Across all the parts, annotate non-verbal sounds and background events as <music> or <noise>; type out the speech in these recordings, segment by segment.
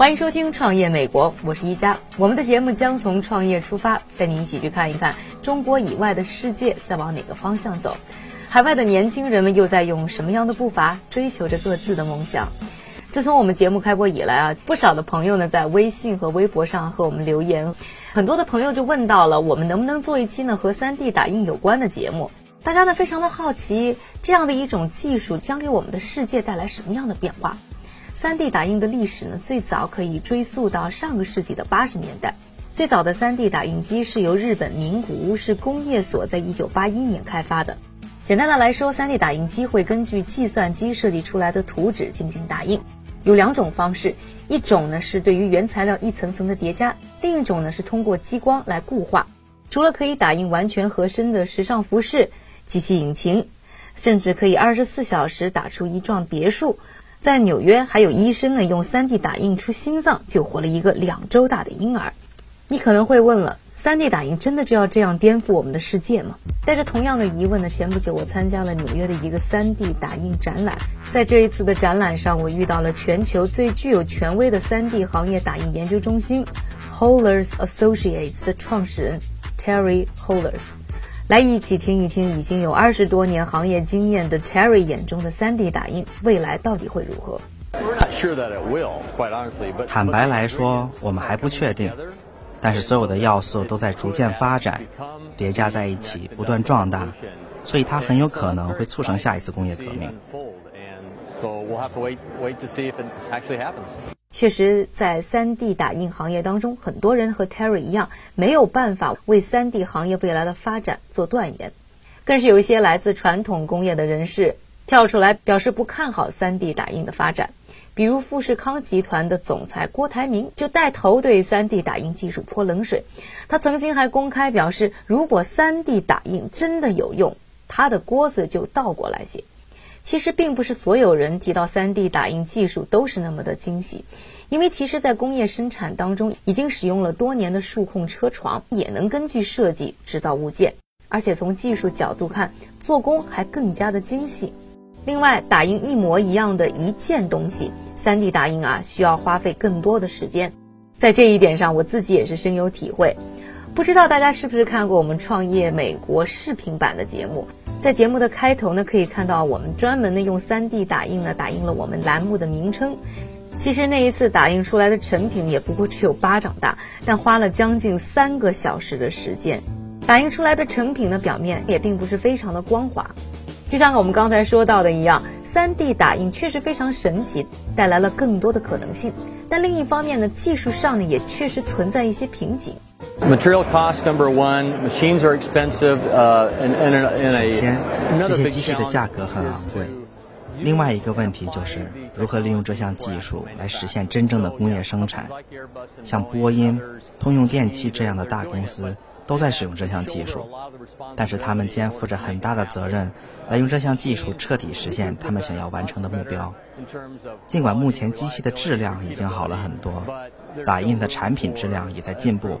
欢迎收听《创业美国》，我是一加。我们的节目将从创业出发，带你一起去看一看中国以外的世界在往哪个方向走，海外的年轻人们又在用什么样的步伐追求着各自的梦想。自从我们节目开播以来啊，不少的朋友呢在微信和微博上和我们留言，很多的朋友就问到了我们能不能做一期呢和 3D 打印有关的节目。大家呢非常的好奇，这样的一种技术将给我们的世界带来什么样的变化？3D 打印的历史呢，最早可以追溯到上个世纪的八十年代。最早的 3D 打印机是由日本名古屋市工业所在1981年开发的。简单的来说，3D 打印机会根据计算机设计出来的图纸进行打印。有两种方式，一种呢是对于原材料一层层的叠加，另一种呢是通过激光来固化。除了可以打印完全合身的时尚服饰、机器引擎，甚至可以24小时打出一幢别墅。在纽约，还有医生呢，用 3D 打印出心脏，救活了一个两周大的婴儿。你可能会问了，3D 打印真的就要这样颠覆我们的世界吗？带着同样的疑问呢，前不久我参加了纽约的一个 3D 打印展览，在这一次的展览上，我遇到了全球最具有权威的 3D 行业打印研究中心 Hollers Associates 的创始人 Terry Hollers。来一起听一听，已经有二十多年行业经验的 Terry 眼中的 3D 打印未来到底会如何？坦白来说，我们还不确定，但是所有的要素都在逐渐发展，叠加在一起，不断壮大，所以它很有可能会促成下一次工业革命。确实，在 3D 打印行业当中，很多人和 Terry 一样，没有办法为 3D 行业未来的发展做断言。更是有一些来自传统工业的人士跳出来表示不看好 3D 打印的发展。比如富士康集团的总裁郭台铭就带头对 3D 打印技术泼冷水。他曾经还公开表示，如果 3D 打印真的有用，他的锅子就倒过来写。其实并不是所有人提到 3D 打印技术都是那么的惊喜，因为其实，在工业生产当中已经使用了多年的数控车床，也能根据设计制造物件，而且从技术角度看，做工还更加的精细。另外，打印一模一样的一件东西，3D 打印啊需要花费更多的时间，在这一点上，我自己也是深有体会。不知道大家是不是看过我们创业美国视频版的节目？在节目的开头呢，可以看到我们专门的用 3D 打印呢打印了我们栏目的名称。其实那一次打印出来的成品也不过只有巴掌大，但花了将近三个小时的时间。打印出来的成品的表面也并不是非常的光滑。就像我们刚才说到的一样，3D 打印确实非常神奇，带来了更多的可能性。但另一方面呢，技术上呢也确实存在一些瓶颈。Material cost number one, machines are expensive. 首先，这些机器的价格很昂贵。另外一个问题就是如何利用这项技术来实现真正的工业生产。像波音、通用电气这样的大公司都在使用这项技术，但是他们肩负着很大的责任，来用这项技术彻底实现他们想要完成的目标。尽管目前机器的质量已经好了很多，打印的产品质量也在进步。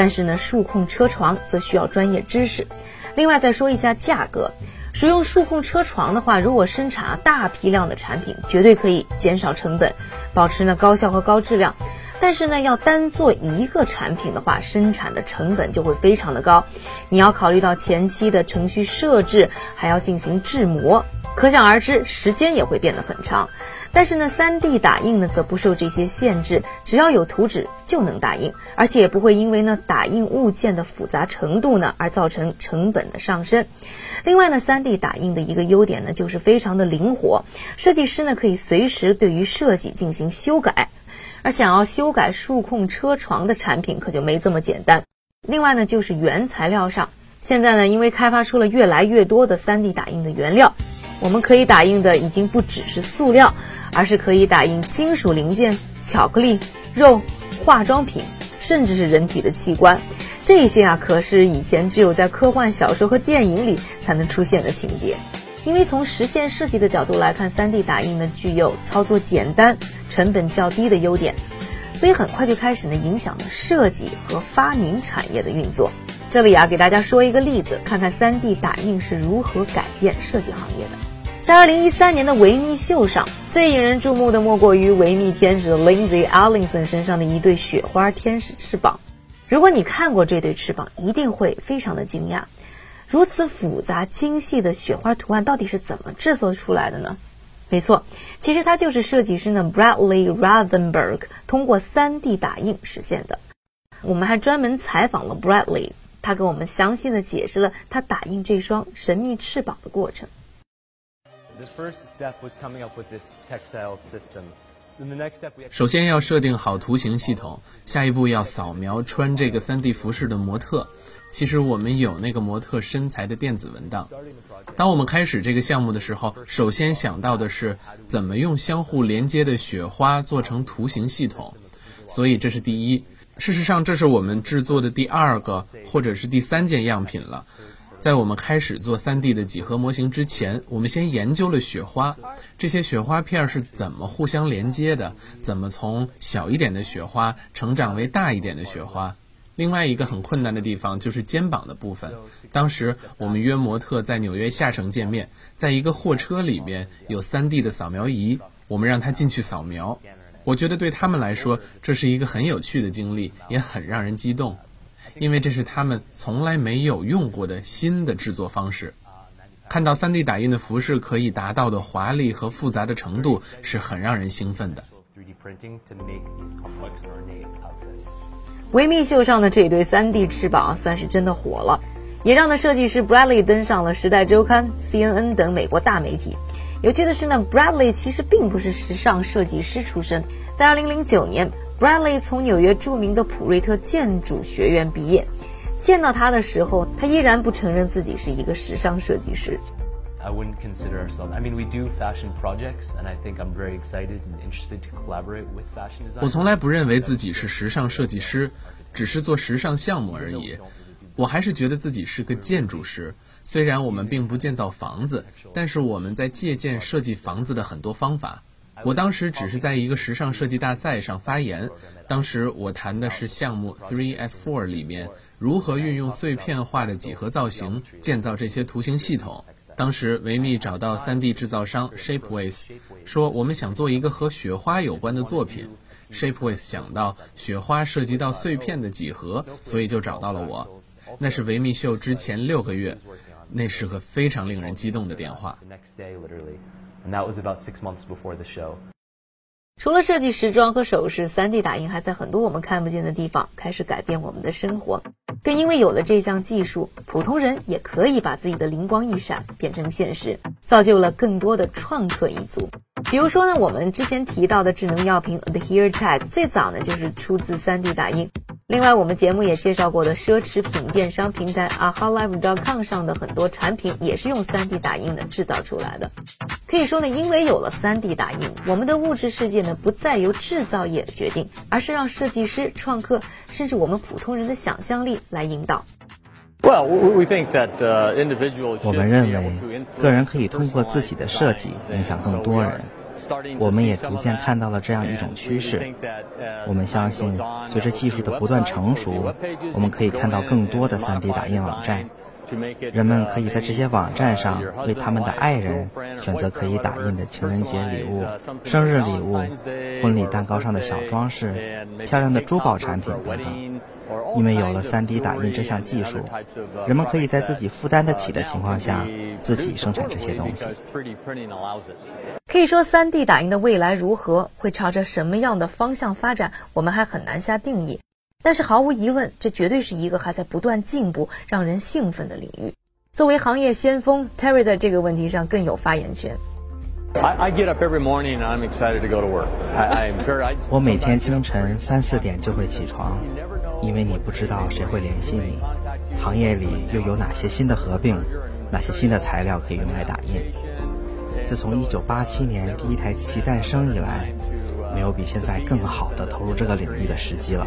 但是呢，数控车床则需要专业知识。另外再说一下价格，使用数控车床的话，如果生产大批量的产品，绝对可以减少成本，保持呢高效和高质量。但是呢，要单做一个产品的话，生产的成本就会非常的高。你要考虑到前期的程序设置，还要进行制模，可想而知，时间也会变得很长。但是呢，3D 打印呢则不受这些限制，只要有图纸就能打印，而且也不会因为呢打印物件的复杂程度呢而造成成本的上升。另外呢，3D 打印的一个优点呢就是非常的灵活，设计师呢可以随时对于设计进行修改，而想要修改数控车床的产品可就没这么简单。另外呢，就是原材料上，现在呢因为开发出了越来越多的 3D 打印的原料。我们可以打印的已经不只是塑料，而是可以打印金属零件、巧克力、肉、化妆品，甚至是人体的器官。这些啊，可是以前只有在科幻小说和电影里才能出现的情节。因为从实现设计的角度来看，3D 打印呢具有操作简单、成本较低的优点，所以很快就开始呢影响了设计和发明产业的运作。这里啊，给大家说一个例子，看看 3D 打印是如何改变设计行业的。在二零一三年的维密秀上，最引人注目的莫过于维密天使 Lindsay Allinson 身上的一对雪花天使翅膀。如果你看过这对翅膀，一定会非常的惊讶。如此复杂精细的雪花图案到底是怎么制作出来的呢？没错，其实它就是设计师呢 Bradley Rothenberg 通过 3D 打印实现的。我们还专门采访了 Bradley，他给我们详细的解释了他打印这双神秘翅膀的过程。首先要设定好图形系统，下一步要扫描穿这个 3D 服饰的模特。其实我们有那个模特身材的电子文档。当我们开始这个项目的时候，首先想到的是怎么用相互连接的雪花做成图形系统。所以这是第一。事实上，这是我们制作的第二个或者是第三件样品了。在我们开始做 3D 的几何模型之前，我们先研究了雪花，这些雪花片是怎么互相连接的，怎么从小一点的雪花成长为大一点的雪花。另外一个很困难的地方就是肩膀的部分。当时我们约模特在纽约下城见面，在一个货车里面有 3D 的扫描仪，我们让他进去扫描。我觉得对他们来说，这是一个很有趣的经历，也很让人激动。因为这是他们从来没有用过的新的制作方式，看到 3D 打印的服饰可以达到的华丽和复杂的程度，是很让人兴奋的。维密秀上的这一对 3D 翅膀算是真的火了，也让的设计师 Bradley 登上了《时代周刊》、CNN 等美国大媒体。有趣的是呢，Bradley 其实并不是时尚设计师出身，在2009年。Bradley 从纽约著名的普瑞特建筑学院毕业。见到他的时候，他依然不承认自己是一个时尚设计师。I wouldn't consider ourselves. I mean, we do fashion projects, and I think I'm very excited and interested to collaborate with fashion designers. 我从来不认为自己是时尚设计师，只是做时尚项目而已。我还是觉得自己是个建筑师。虽然我们并不建造房子，但是我们在借鉴设计房子的很多方法。我当时只是在一个时尚设计大赛上发言，当时我谈的是项目 Three S Four 里面如何运用碎片化的几何造型建造这些图形系统。当时维密找到 3D 制造商 Shapeways，说我们想做一个和雪花有关的作品。Shapeways 想到雪花涉及到碎片的几何，所以就找到了我。那是维密秀之前六个月，那是个非常令人激动的电话。That was about six months before the show. 除了设计时装和首饰，3D 打印还在很多我们看不见的地方开始改变我们的生活。更因为有了这项技术，普通人也可以把自己的灵光一闪变成现实，造就了更多的创客一族。比如说呢，我们之前提到的智能药品 Adhere Tag，最早呢就是出自 3D 打印。另外，我们节目也介绍过的奢侈品电商平台 ahalive.com 上的很多产品也是用 3D 打印的制造出来的。可以说呢，因为有了 3D 打印，我们的物质世界呢不再由制造业决定，而是让设计师、创客，甚至我们普通人的想象力来引导。Well, we think that individual 我们认为，个人可以通过自己的设计影响更多人。我们也逐渐看到了这样一种趋势。我们相信，随着技术的不断成熟，我们可以看到更多的 3D 打印网站，人们可以在这些网站上为他们的爱人选择可以打印的情人节礼物、生日礼物、婚礼蛋糕上的小装饰、漂亮的珠宝产品等等。因为有了 3D 打印这项技术，人们可以在自己负担得起的情况下自己生产这些东西。可以说，3D 打印的未来如何，会朝着什么样的方向发展，我们还很难下定义。但是毫无疑问，这绝对是一个还在不断进步、让人兴奋的领域。作为行业先锋，Terry 在这个问题上更有发言权。我每天清晨三四点就会起床，因为你不知道谁会联系你，行业里又有哪些新的合并，哪些新的材料可以用来打印。自从1987年第一台机器诞生以来，没有比现在更好的投入这个领域的时机了。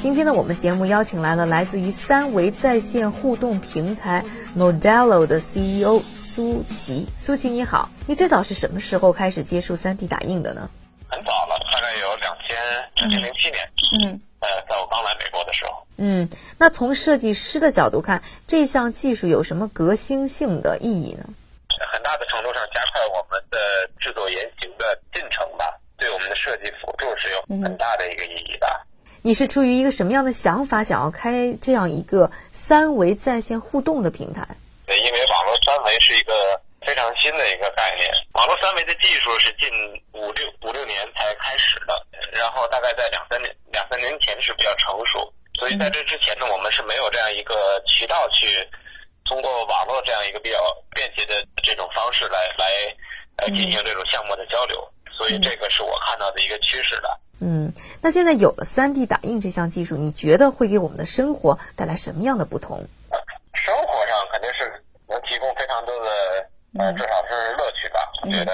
今天呢，我们节目邀请来了来自于三维在线互动平台 Modelo 的 CEO 苏琪。苏琪你好，你最早是什么时候开始接触 3D 打印的呢？很早了，大概有两千两千零七年。嗯。呃，在我刚来美国的时候。嗯，那从设计师的角度看，这项技术有什么革新性的意义呢？很大的程度上加快我们的制作原型的进程吧，对我们的设计辅助是有很大的一个意义的。你是出于一个什么样的想法，想要开这样一个三维在线互动的平台？对，因为网络三维是一个非常新的一个概念。网络三维的技术是近五六五六年才开始的，然后大概在两三年两三年前是比较成熟。所以在这之前呢，我们是没有这样一个渠道去通过网络这样一个比较便捷的这种方式来来来进行这种项目的交流。所以这个是我看到的一个趋势的。嗯，那现在有了 3D 打印这项技术，你觉得会给我们的生活带来什么样的不同？生活上肯定是能提供非常多的，呃，至少是乐趣吧。我觉得，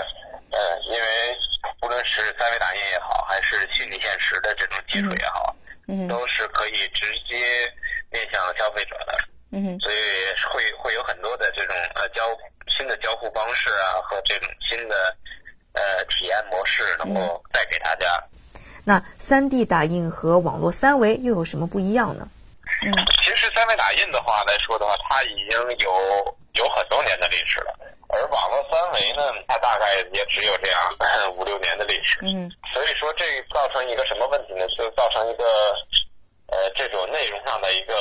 呃，因为无论是三维打印也好，还是虚拟现实的这种技术也好，嗯，都是可以直接面向消费者的。嗯，所以会会有很多的这种呃交新的交互方式啊，和这种新的呃体验模式，能够带给大家。那 3D 打印和网络三维又有什么不一样呢？嗯，其实三维打印的话来说的话，它已经有有很多年的历史了，而网络三维呢，它大概也只有这样 <coughs> 五六年的历史。嗯，所以说这造成一个什么问题呢？就造成一个呃这种内容上的一个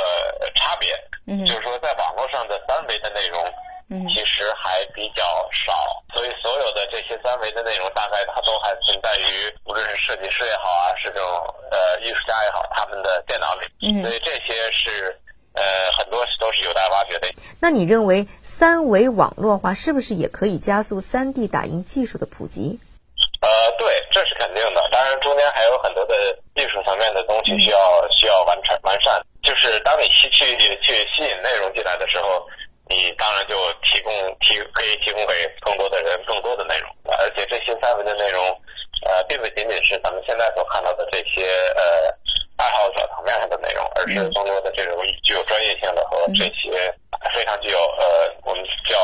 差别。嗯，就是说在网络上的三维的内容。其实还比较少，所以所有的这些三维的内容，大概它都还存在于无论是设计师也好啊，是这种呃艺术家也好，他们的电脑里。嗯，所以这些是呃很多都是有待挖掘的。那你认为三维网络化是不是也可以加速三 D 打印技术的普及？呃，对，这是肯定的。当然，中间还有很多的技术层面的东西需要需要完成完善。就是当你去去去吸引内容进来的时候。你当然就提供提可以提供给更多的人更多的内容，而且这些三维的内容，呃，并不仅仅是咱们现在所看到的这些呃爱好者层面上的内容，而是更多的这种具有专业性的和这些非常具有呃我们叫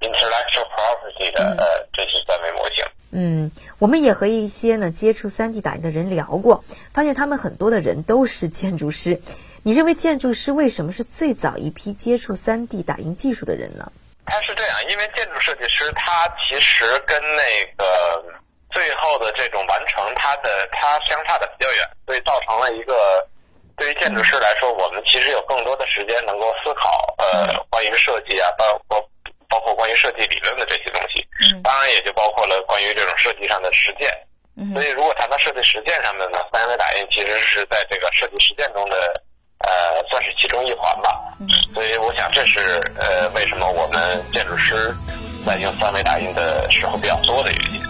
intellectual property 的呃这些三维模型。嗯，我们也和一些呢接触 3D 打印的人聊过，发现他们很多的人都是建筑师。你认为建筑师为什么是最早一批接触 3D 打印技术的人呢？他是这样，因为建筑设计师他其实跟那个最后的这种完成，他的他相差的比较远，所以造成了一个对于建筑师来说，我们其实有更多的时间能够思考呃关于设计啊，包括包括关于设计理论的这些东西，当然也就包括了关于这种设计上的实践。所以如果谈到设计实践上面呢，三维打印其实是在这个设计实践中的。呃，算是其中一环吧。嗯，所以我想这是呃，为什么我们建筑师在用三维打印的时候比较多的原因。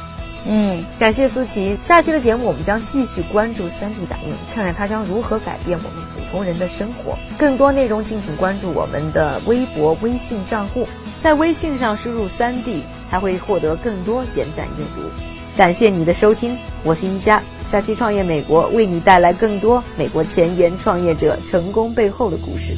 嗯，感谢苏琪。下期的节目我们将继续关注三 D 打印，看看它将如何改变我们普通人的生活。更多内容敬请关注我们的微博、微信账户，在微信上输入三 D。还会获得更多延展阅读。感谢你的收听，我是一加，下期创业美国为你带来更多美国前沿创业者成功背后的故事。